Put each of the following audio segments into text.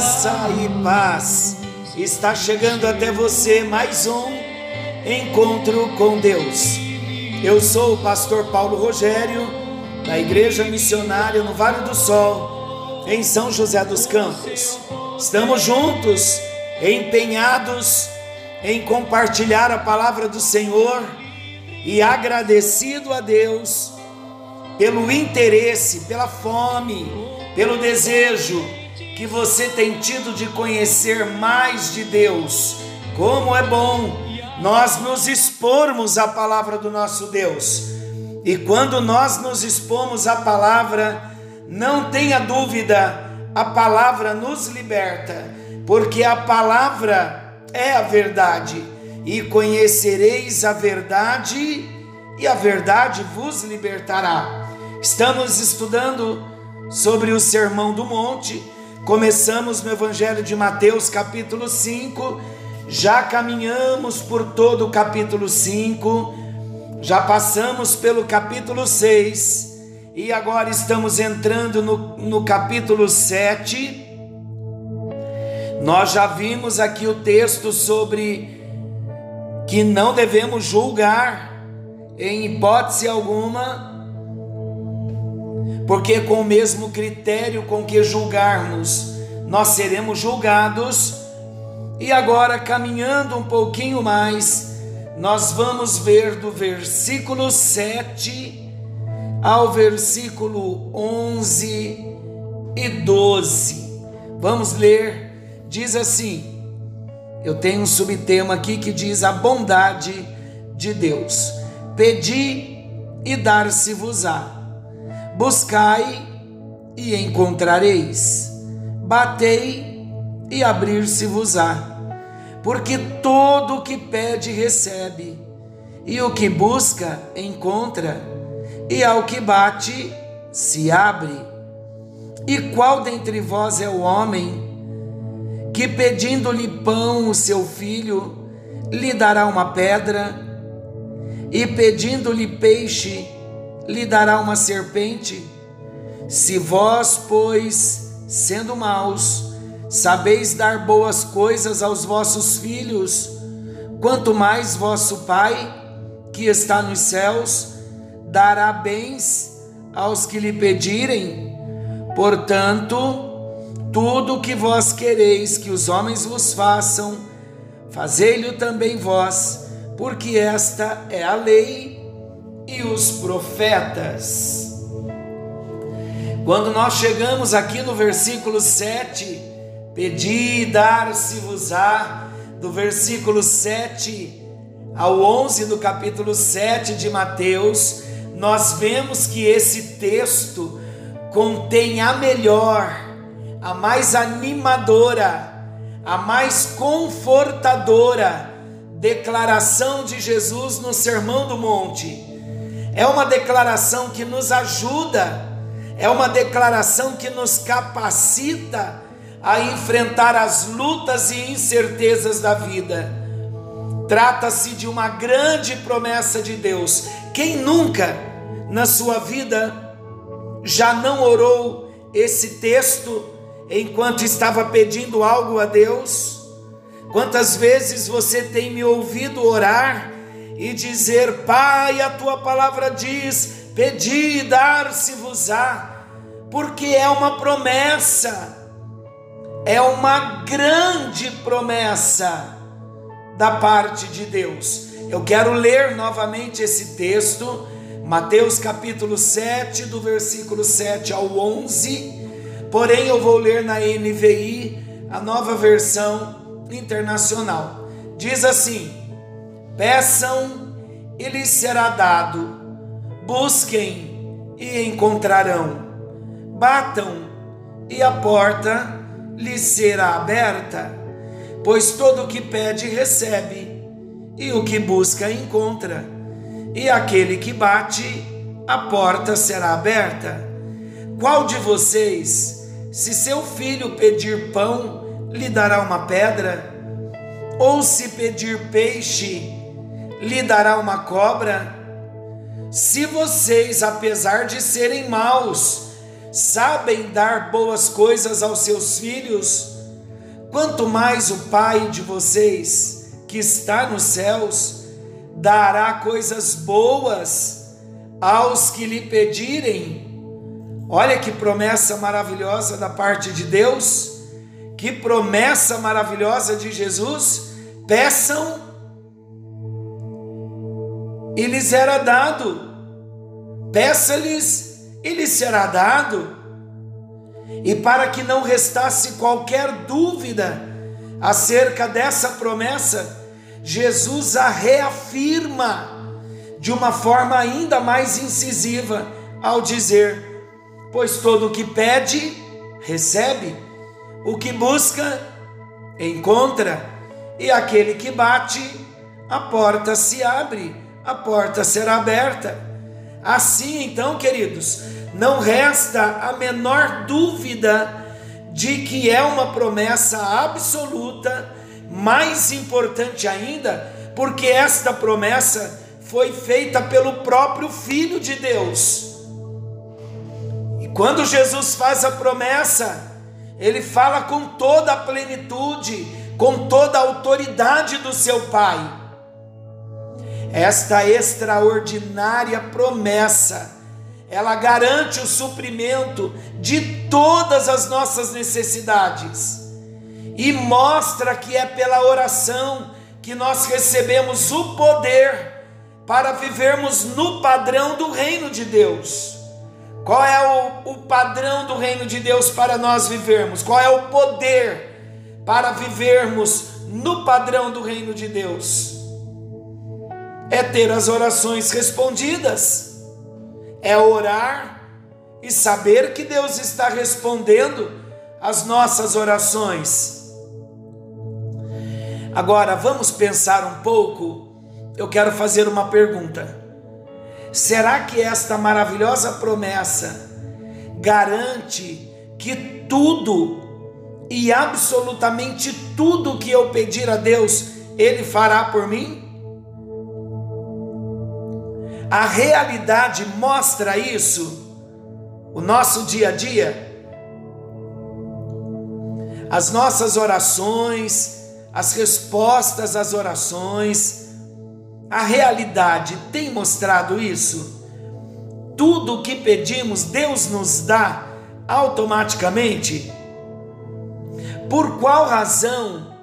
graça e paz. Está chegando até você mais um encontro com Deus. Eu sou o pastor Paulo Rogério, da Igreja Missionária no Vale do Sol, em São José dos Campos. Estamos juntos, empenhados em compartilhar a palavra do Senhor e agradecido a Deus pelo interesse, pela fome, pelo desejo que você tem tido de conhecer mais de Deus. Como é bom nós nos expormos à palavra do nosso Deus. E quando nós nos expomos à palavra, não tenha dúvida, a palavra nos liberta, porque a palavra é a verdade. E conhecereis a verdade, e a verdade vos libertará. Estamos estudando sobre o Sermão do Monte. Começamos no Evangelho de Mateus, capítulo 5. Já caminhamos por todo o capítulo 5. Já passamos pelo capítulo 6. E agora estamos entrando no, no capítulo 7. Nós já vimos aqui o texto sobre que não devemos julgar em hipótese alguma porque com o mesmo critério com que julgarmos, nós seremos julgados. E agora, caminhando um pouquinho mais, nós vamos ver do versículo 7 ao versículo 11 e 12. Vamos ler, diz assim: eu tenho um subtema aqui que diz a bondade de Deus. Pedi e dar-se-vos-á Buscai e encontrareis, batei e abrir-se-vos-á. Porque todo o que pede recebe, e o que busca encontra, e ao que bate se abre. E qual dentre vós é o homem que pedindo-lhe pão o seu filho lhe dará uma pedra, e pedindo-lhe peixe lhe dará uma serpente? Se vós, pois, sendo maus, sabeis dar boas coisas aos vossos filhos, quanto mais vosso Pai, que está nos céus, dará bens aos que lhe pedirem. Portanto, tudo o que vós quereis que os homens vos façam, fazei-lhe também vós, porque esta é a lei e os profetas. Quando nós chegamos aqui no versículo 7, pedi e dar-se-vos-á, do versículo 7 ao 11 do capítulo 7 de Mateus, nós vemos que esse texto contém a melhor, a mais animadora, a mais confortadora declaração de Jesus no Sermão do Monte é uma declaração que nos ajuda, é uma declaração que nos capacita a enfrentar as lutas e incertezas da vida. Trata-se de uma grande promessa de Deus. Quem nunca na sua vida já não orou esse texto enquanto estava pedindo algo a Deus? Quantas vezes você tem me ouvido orar e dizer: Pai, a tua palavra diz: pedi e dar-se-vos-á, porque é uma promessa, é uma grande promessa da parte de Deus. Eu quero ler novamente esse texto, Mateus capítulo 7, do versículo 7 ao 11, porém eu vou ler na NVI, a nova versão internacional. Diz assim: Peçam e lhes será dado, busquem e encontrarão. Batam e a porta lhes será aberta. Pois todo o que pede recebe, e o que busca encontra, e aquele que bate, a porta será aberta. Qual de vocês, se seu filho pedir pão, lhe dará uma pedra? Ou se pedir peixe, lhe dará uma cobra? Se vocês, apesar de serem maus, sabem dar boas coisas aos seus filhos, quanto mais o Pai de vocês, que está nos céus, dará coisas boas aos que lhe pedirem. Olha que promessa maravilhosa da parte de Deus, que promessa maravilhosa de Jesus. Peçam e lhes era dado, peça-lhes e lhes será dado. E para que não restasse qualquer dúvida acerca dessa promessa, Jesus a reafirma de uma forma ainda mais incisiva ao dizer: pois todo o que pede, recebe, o que busca, encontra, e aquele que bate, a porta se abre, a porta será aberta. Assim, então, queridos, não resta a menor dúvida de que é uma promessa absoluta, mais importante ainda, porque esta promessa foi feita pelo próprio Filho de Deus. Quando Jesus faz a promessa, ele fala com toda a plenitude, com toda a autoridade do seu Pai. Esta extraordinária promessa, ela garante o suprimento de todas as nossas necessidades e mostra que é pela oração que nós recebemos o poder para vivermos no padrão do reino de Deus. Qual é o, o padrão do reino de Deus para nós vivermos? Qual é o poder para vivermos no padrão do reino de Deus? É ter as orações respondidas, é orar e saber que Deus está respondendo as nossas orações. Agora vamos pensar um pouco. Eu quero fazer uma pergunta. Será que esta maravilhosa promessa garante que tudo e absolutamente tudo que eu pedir a Deus, Ele fará por mim? A realidade mostra isso, o nosso dia a dia, as nossas orações, as respostas às orações, a realidade tem mostrado isso? Tudo o que pedimos, Deus nos dá automaticamente? Por qual razão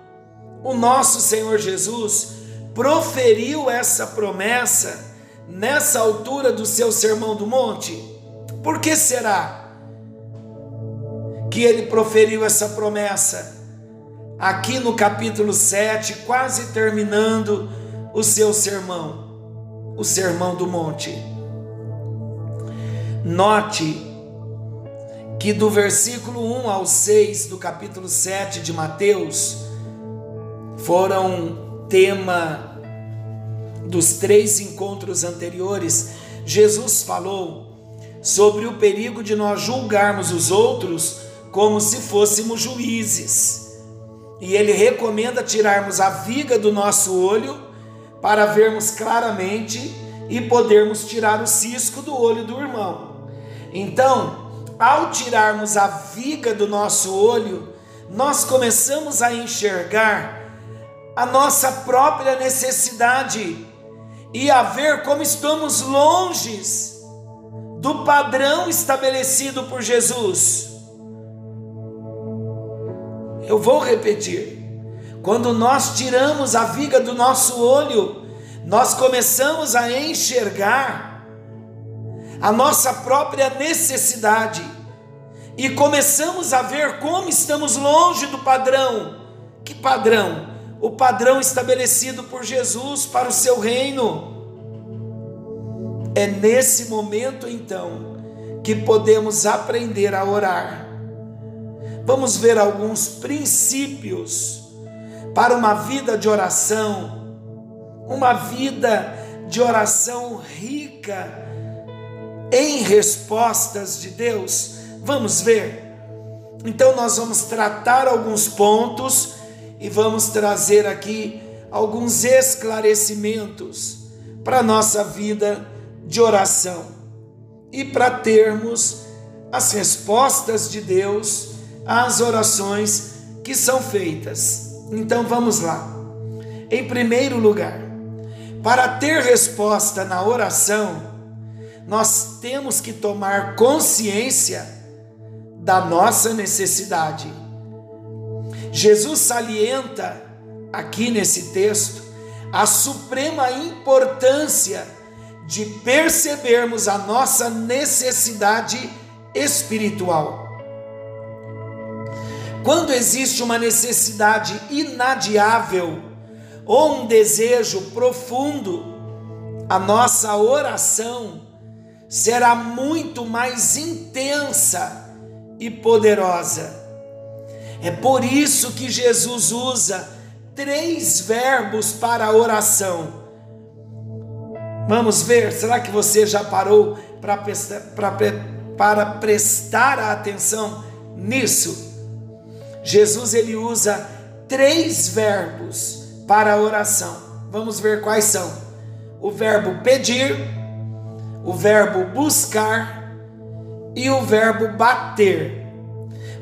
o nosso Senhor Jesus proferiu essa promessa nessa altura do seu Sermão do Monte? Por que será que ele proferiu essa promessa? Aqui no capítulo 7, quase terminando o seu sermão, o sermão do monte. Note que do versículo 1 ao 6 do capítulo 7 de Mateus foram tema dos três encontros anteriores. Jesus falou sobre o perigo de nós julgarmos os outros como se fôssemos juízes. E ele recomenda tirarmos a viga do nosso olho para vermos claramente e podermos tirar o cisco do olho do irmão. Então, ao tirarmos a viga do nosso olho, nós começamos a enxergar a nossa própria necessidade e a ver como estamos longes do padrão estabelecido por Jesus. Eu vou repetir. Quando nós tiramos a viga do nosso olho, nós começamos a enxergar a nossa própria necessidade e começamos a ver como estamos longe do padrão. Que padrão? O padrão estabelecido por Jesus para o seu reino. É nesse momento então que podemos aprender a orar. Vamos ver alguns princípios para uma vida de oração, uma vida de oração rica em respostas de Deus. Vamos ver. Então, nós vamos tratar alguns pontos e vamos trazer aqui alguns esclarecimentos para a nossa vida de oração e para termos as respostas de Deus às orações que são feitas. Então vamos lá. Em primeiro lugar, para ter resposta na oração, nós temos que tomar consciência da nossa necessidade. Jesus salienta aqui nesse texto a suprema importância de percebermos a nossa necessidade espiritual. Quando existe uma necessidade inadiável ou um desejo profundo, a nossa oração será muito mais intensa e poderosa. É por isso que Jesus usa três verbos para a oração. Vamos ver, será que você já parou para prestar, para prestar atenção nisso? Jesus ele usa três verbos para a oração. Vamos ver quais são: o verbo pedir, o verbo buscar e o verbo bater.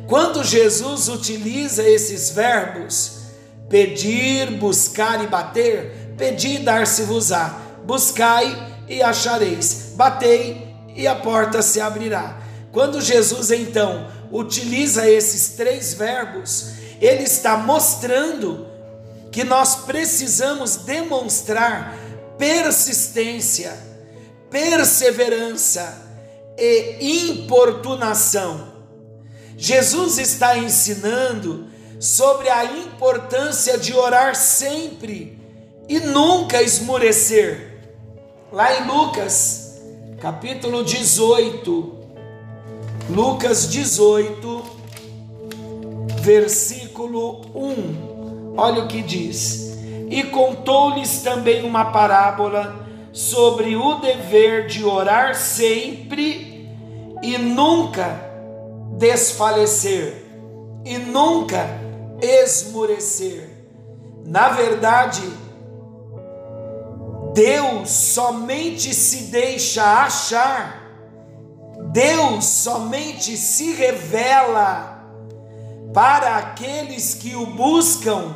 Quando Jesus utiliza esses verbos, Pedir, buscar e bater, pedi dar-se-vos-á. Buscai e achareis. Batei e a porta se abrirá. Quando Jesus então utiliza esses três verbos, ele está mostrando que nós precisamos demonstrar persistência, perseverança e importunação. Jesus está ensinando sobre a importância de orar sempre e nunca esmorecer. Lá em Lucas, capítulo 18, Lucas 18, versículo 1. Olha o que diz: E contou-lhes também uma parábola sobre o dever de orar sempre e nunca desfalecer, e nunca esmorecer. Na verdade, Deus somente se deixa achar, Deus somente se revela para aqueles que o buscam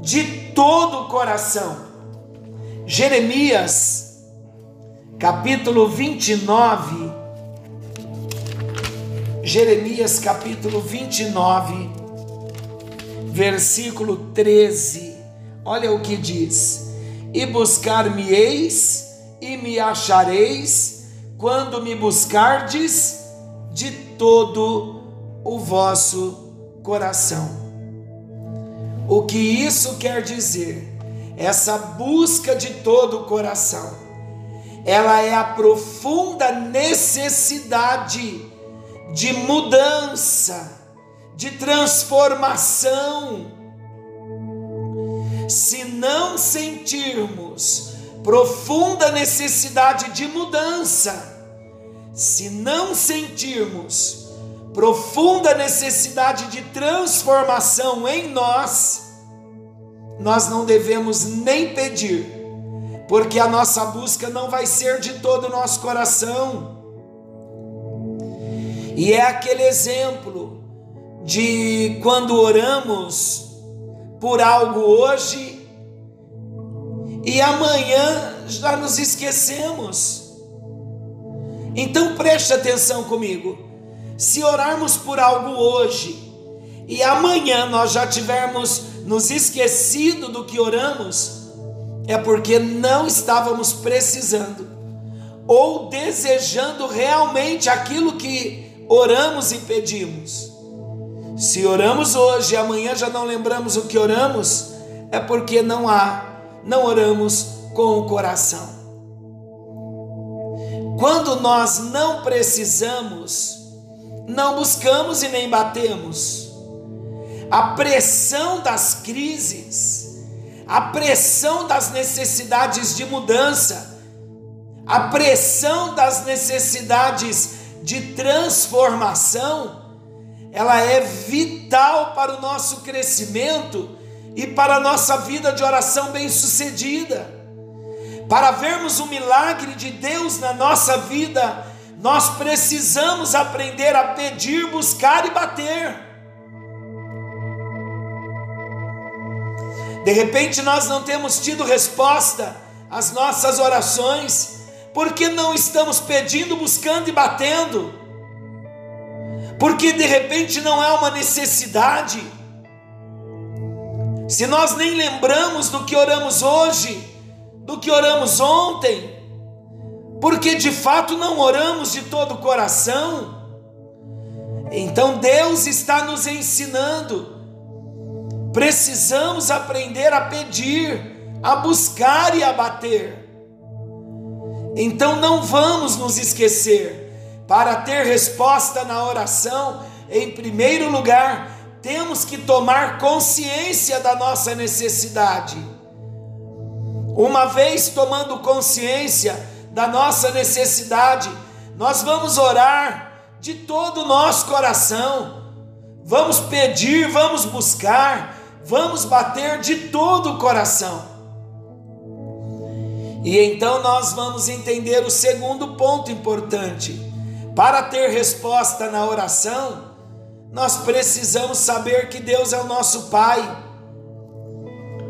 de todo o coração. Jeremias, capítulo 29, Jeremias, capítulo 29, versículo 13. Olha o que diz: E buscar-me-eis e me achareis quando me buscardes de todo o vosso coração. O que isso quer dizer? Essa busca de todo o coração, ela é a profunda necessidade de mudança de transformação. Se não sentirmos profunda necessidade de mudança, se não sentirmos profunda necessidade de transformação em nós, nós não devemos nem pedir, porque a nossa busca não vai ser de todo o nosso coração. E é aquele exemplo de quando oramos por algo hoje e amanhã já nos esquecemos. Então preste atenção comigo. Se orarmos por algo hoje e amanhã nós já tivermos nos esquecido do que oramos, é porque não estávamos precisando ou desejando realmente aquilo que oramos e pedimos. Se oramos hoje e amanhã já não lembramos o que oramos, é porque não há, não oramos com o coração. Quando nós não precisamos, não buscamos e nem batemos. A pressão das crises, a pressão das necessidades de mudança, a pressão das necessidades de transformação, ela é vital para o nosso crescimento e para a nossa vida de oração bem-sucedida. Para vermos o milagre de Deus na nossa vida, nós precisamos aprender a pedir, buscar e bater. De repente nós não temos tido resposta às nossas orações, porque não estamos pedindo, buscando e batendo porque de repente não é uma necessidade. Se nós nem lembramos do que oramos hoje, do que oramos ontem, porque de fato não oramos de todo o coração, então Deus está nos ensinando. Precisamos aprender a pedir, a buscar e a bater. Então não vamos nos esquecer para ter resposta na oração, em primeiro lugar, temos que tomar consciência da nossa necessidade. Uma vez tomando consciência da nossa necessidade, nós vamos orar de todo o nosso coração, vamos pedir, vamos buscar, vamos bater de todo o coração. E então nós vamos entender o segundo ponto importante para ter resposta na oração, nós precisamos saber que Deus é o nosso Pai.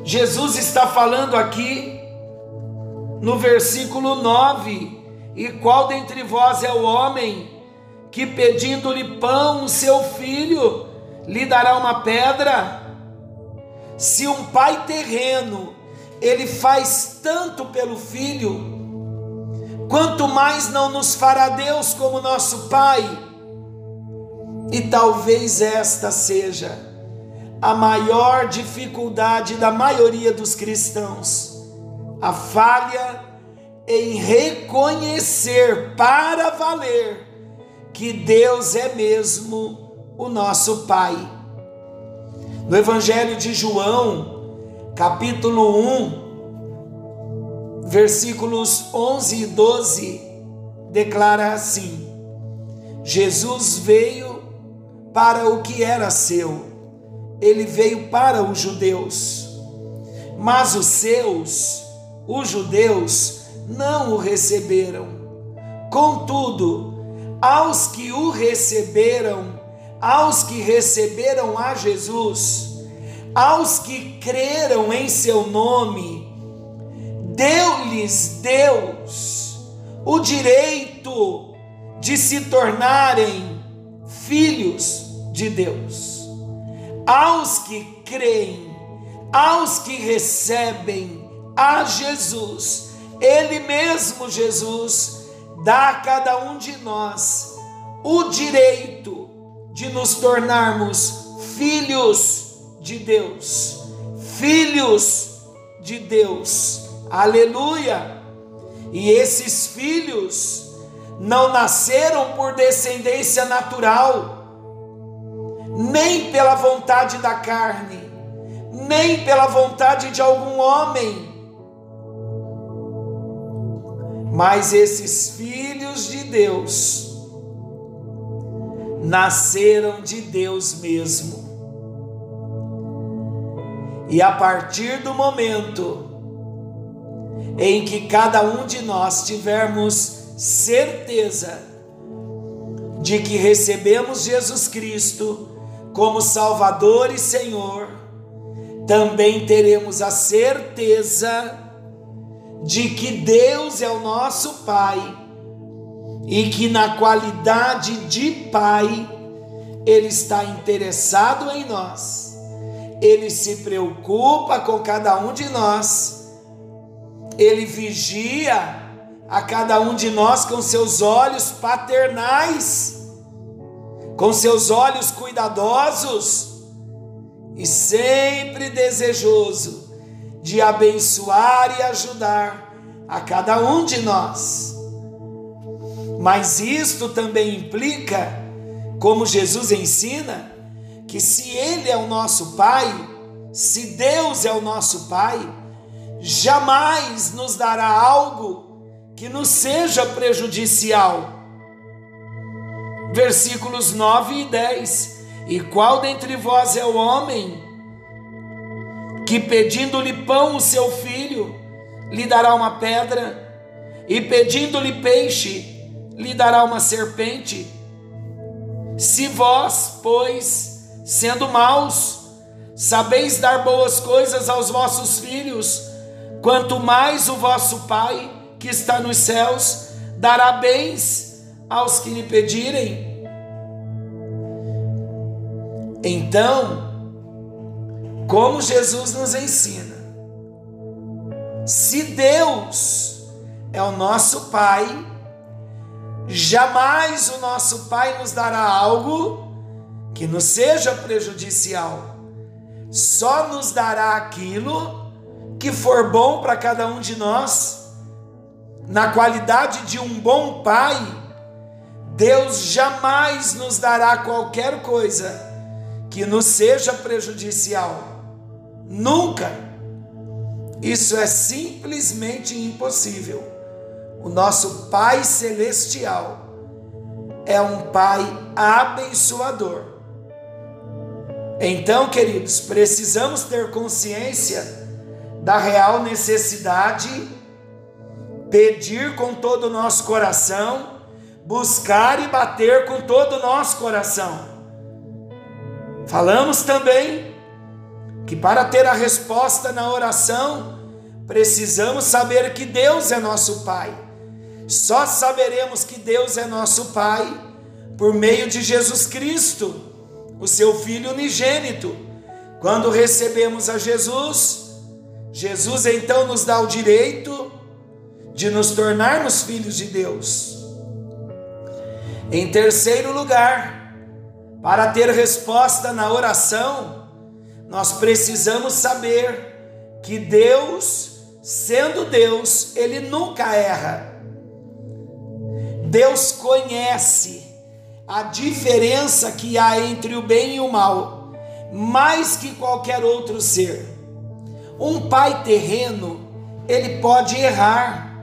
Jesus está falando aqui no versículo 9: E qual dentre vós é o homem que pedindo-lhe pão, o seu filho, lhe dará uma pedra? Se um pai terreno, ele faz tanto pelo filho, quanto mais não nos fará Deus como nosso Pai. E talvez esta seja a maior dificuldade da maioria dos cristãos, a falha em reconhecer para valer que Deus é mesmo o nosso Pai. No Evangelho de João, capítulo 1, versículos 11 e 12, declara assim: Jesus veio para o que era seu, ele veio para os judeus, mas os seus, os judeus, não o receberam. Contudo, aos que o receberam, aos que receberam a Jesus, aos que creram em seu nome, deu-lhes Deus o direito de se tornarem filhos de Deus. Aos que creem, aos que recebem a Jesus, Ele mesmo, Jesus, dá a cada um de nós o direito de nos tornarmos filhos de Deus, filhos de Deus Aleluia! E esses filhos não nasceram por descendência natural, nem pela vontade da carne, nem pela vontade de algum homem. Mas esses filhos de Deus nasceram de Deus mesmo. E a partir do momento em que cada um de nós tivermos certeza de que recebemos Jesus Cristo como Salvador e Senhor, também teremos a certeza de que Deus é o nosso Pai e que, na qualidade de Pai, Ele está interessado em nós, Ele se preocupa com cada um de nós ele vigia a cada um de nós com seus olhos paternais, com seus olhos cuidadosos e sempre desejoso de abençoar e ajudar a cada um de nós. Mas isto também implica, como Jesus ensina, que se Ele é o nosso Pai, se Deus é o nosso Pai, jamais nos dará algo que nos seja prejudicial. Versículos 9 e 10. E qual dentre vós é o homem que pedindo-lhe pão o seu filho lhe dará uma pedra, e pedindo-lhe peixe lhe dará uma serpente? Se vós, pois, sendo maus, sabeis dar boas coisas aos vossos filhos, quanto mais o vosso Pai, que está nos céus, dará bens aos que lhe pedirem. Então, como Jesus nos ensina, se Deus é o nosso Pai, jamais o nosso Pai nos dará algo que nos seja prejudicial, só nos dará aquilo que for bom para cada um de nós. Na qualidade de um bom Pai, Deus jamais nos dará qualquer coisa que nos seja prejudicial Nunca. Isso é simplesmente impossível. O nosso Pai Celestial é um Pai abençoador. Então, queridos, precisamos ter consciência da real necessidade, pedir com todo o nosso coração, buscar e bater com todo o nosso coração. Falamos também que para ter a resposta na oração, precisamos saber que Deus é nosso Pai. Só saberemos que Deus é nosso Pai por meio de Jesus Cristo, o seu Filho unigênito. Quando recebemos a Jesus, Jesus então nos dá o direito de nos tornarmos filhos de Deus. Em terceiro lugar, para ter resposta na oração, nós precisamos saber que Deus, sendo Deus, ele nunca erra. Deus conhece a diferença que há entre o bem e o mal, mais que qualquer outro ser. Um pai terreno, ele pode errar,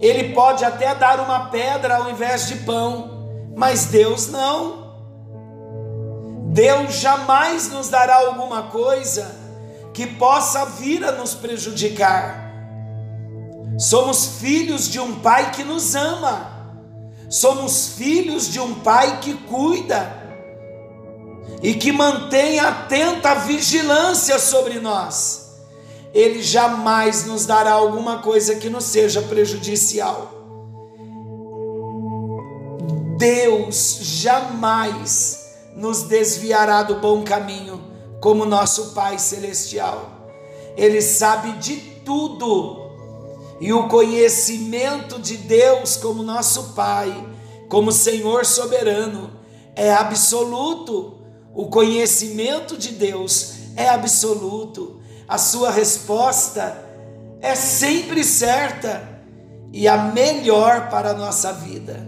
ele pode até dar uma pedra ao invés de pão, mas Deus não. Deus jamais nos dará alguma coisa que possa vir a nos prejudicar. Somos filhos de um Pai que nos ama, somos filhos de um Pai que cuida e que mantém atenta vigilância sobre nós. Ele jamais nos dará alguma coisa que nos seja prejudicial. Deus jamais nos desviará do bom caminho, como nosso Pai Celestial. Ele sabe de tudo, e o conhecimento de Deus, como nosso Pai, como Senhor soberano, é absoluto. O conhecimento de Deus é absoluto. A sua resposta é sempre certa e a melhor para a nossa vida.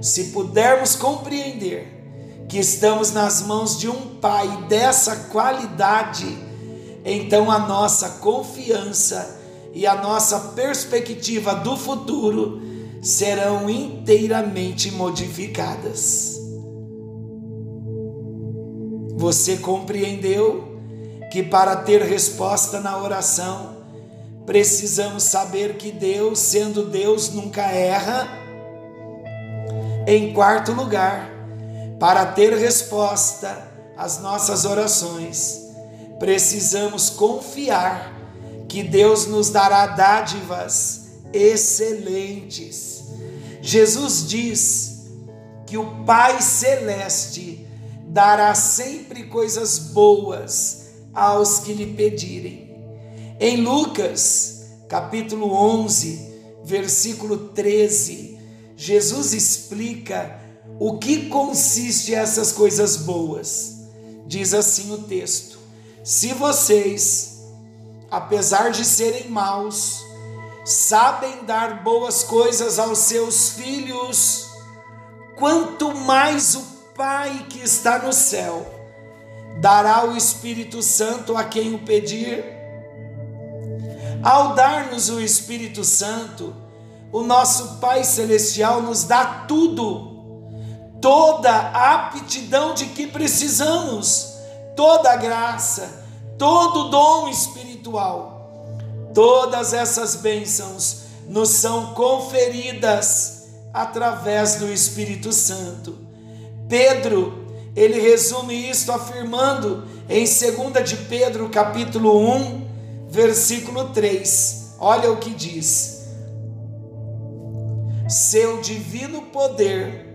Se pudermos compreender que estamos nas mãos de um Pai dessa qualidade, então a nossa confiança e a nossa perspectiva do futuro serão inteiramente modificadas. Você compreendeu que para ter resposta na oração, precisamos saber que Deus, sendo Deus, nunca erra. Em quarto lugar, para ter resposta às nossas orações, precisamos confiar que Deus nos dará dádivas excelentes. Jesus diz que o Pai Celeste dará sempre coisas boas aos que lhe pedirem. Em Lucas, capítulo 11, versículo 13, Jesus explica o que consiste essas coisas boas? Diz assim o texto: Se vocês, apesar de serem maus, sabem dar boas coisas aos seus filhos, quanto mais o Pai que está no céu dará o Espírito Santo a quem o pedir. Ao dar-nos o Espírito Santo, o nosso Pai Celestial nos dá tudo, toda a aptidão de que precisamos, toda a graça, todo dom espiritual. Todas essas bênçãos nos são conferidas através do Espírito Santo. Pedro, ele resume isto afirmando em 2 de Pedro, capítulo 1, versículo 3. Olha o que diz: seu divino poder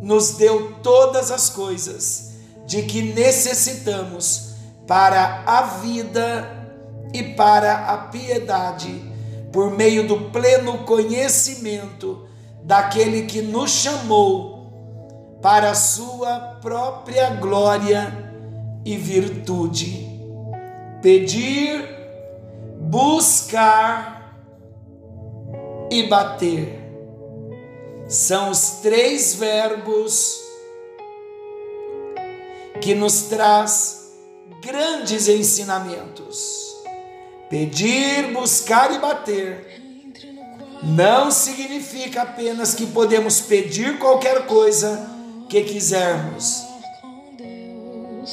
nos deu todas as coisas de que necessitamos para a vida e para a piedade, por meio do pleno conhecimento daquele que nos chamou para a sua própria glória e virtude. Pedir, buscar e bater são os três verbos que nos traz grandes ensinamentos. Pedir, buscar e bater não significa apenas que podemos pedir qualquer coisa que quisermos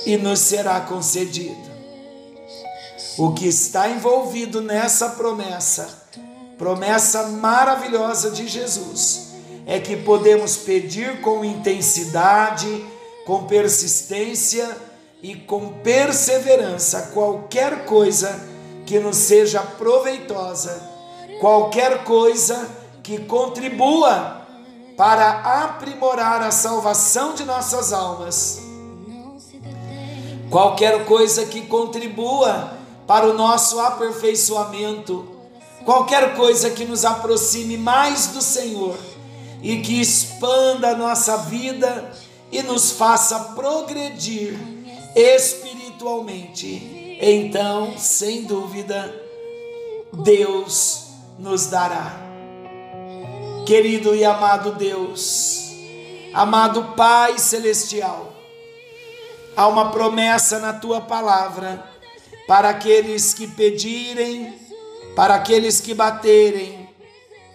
e nos será concedida. O que está envolvido nessa promessa, promessa maravilhosa de Jesus, é que podemos pedir com intensidade, com persistência e com perseverança qualquer coisa que nos seja proveitosa, qualquer coisa que contribua para aprimorar a salvação de nossas almas, qualquer coisa que contribua para o nosso aperfeiçoamento, qualquer coisa que nos aproxime mais do Senhor e que expanda a nossa vida e nos faça progredir espiritualmente. Então, sem dúvida, Deus nos dará. Querido e amado Deus, amado Pai Celestial, há uma promessa na tua palavra para aqueles que pedirem, para aqueles que baterem,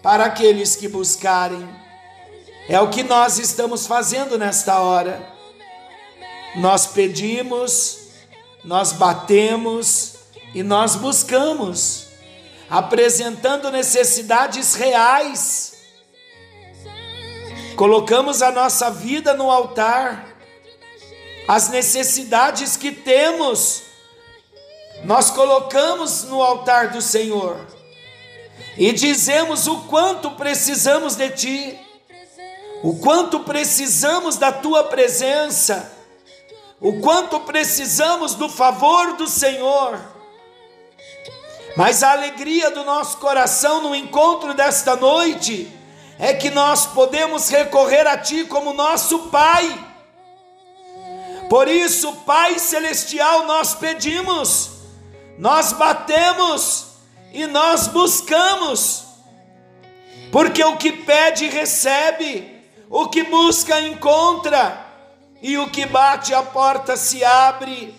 para aqueles que buscarem. É o que nós estamos fazendo nesta hora. Nós pedimos, nós batemos e nós buscamos, apresentando necessidades reais. Colocamos a nossa vida no altar, as necessidades que temos, nós colocamos no altar do Senhor e dizemos o quanto precisamos de Ti o quanto precisamos da tua presença, o quanto precisamos do favor do Senhor. Mas a alegria do nosso coração no encontro desta noite é que nós podemos recorrer a Ti como nosso Pai. Por isso, Pai Celestial, nós pedimos, nós batemos e nós buscamos, porque o que pede, recebe o que busca, encontra, e o que bate a porta se abre.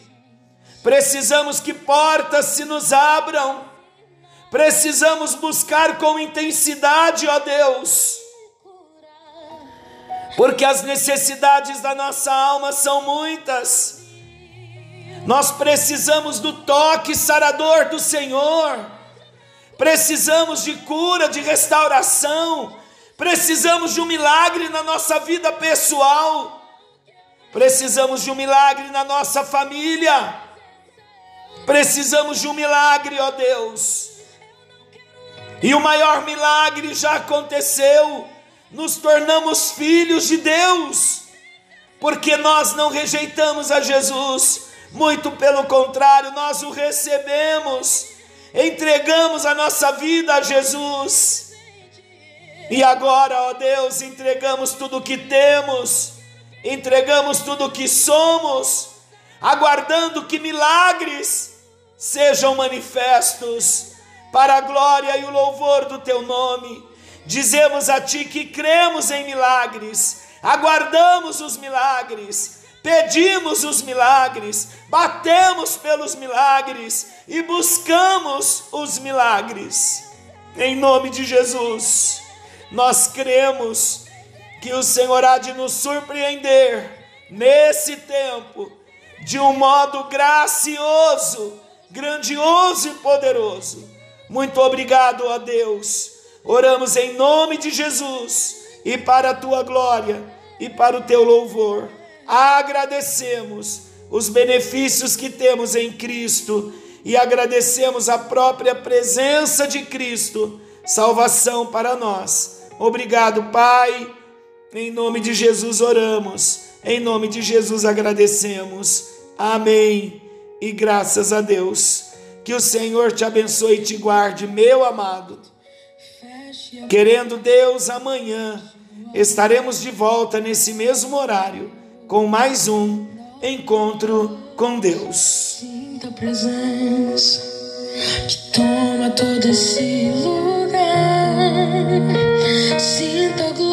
Precisamos que portas se nos abram, precisamos buscar com intensidade, ó Deus, porque as necessidades da nossa alma são muitas. Nós precisamos do toque sarador do Senhor, precisamos de cura, de restauração, Precisamos de um milagre na nossa vida pessoal. Precisamos de um milagre na nossa família. Precisamos de um milagre, ó Deus. E o maior milagre já aconteceu. Nos tornamos filhos de Deus. Porque nós não rejeitamos a Jesus, muito pelo contrário, nós o recebemos, entregamos a nossa vida a Jesus e agora, ó Deus, entregamos tudo o que temos, entregamos tudo o que somos, aguardando que milagres sejam manifestos, para a glória e o louvor do teu nome. Dizemos a ti que cremos em milagres, aguardamos os milagres, pedimos os milagres, batemos pelos milagres e buscamos os milagres. Em nome de Jesus, nós cremos que o Senhor há de nos surpreender nesse tempo de um modo gracioso, grandioso e poderoso. Muito obrigado, ó Deus. Oramos em nome de Jesus e para a tua glória e para o teu louvor. Agradecemos os benefícios que temos em Cristo e agradecemos a própria presença de Cristo, salvação para nós. Obrigado, Pai em nome de Jesus oramos, em nome de Jesus agradecemos. Amém. E graças a Deus. Que o Senhor te abençoe e te guarde, meu amado. Querendo Deus, amanhã estaremos de volta nesse mesmo horário com mais um encontro com Deus. Sinta a presença que toma todo esse lugar. Sinta a glória.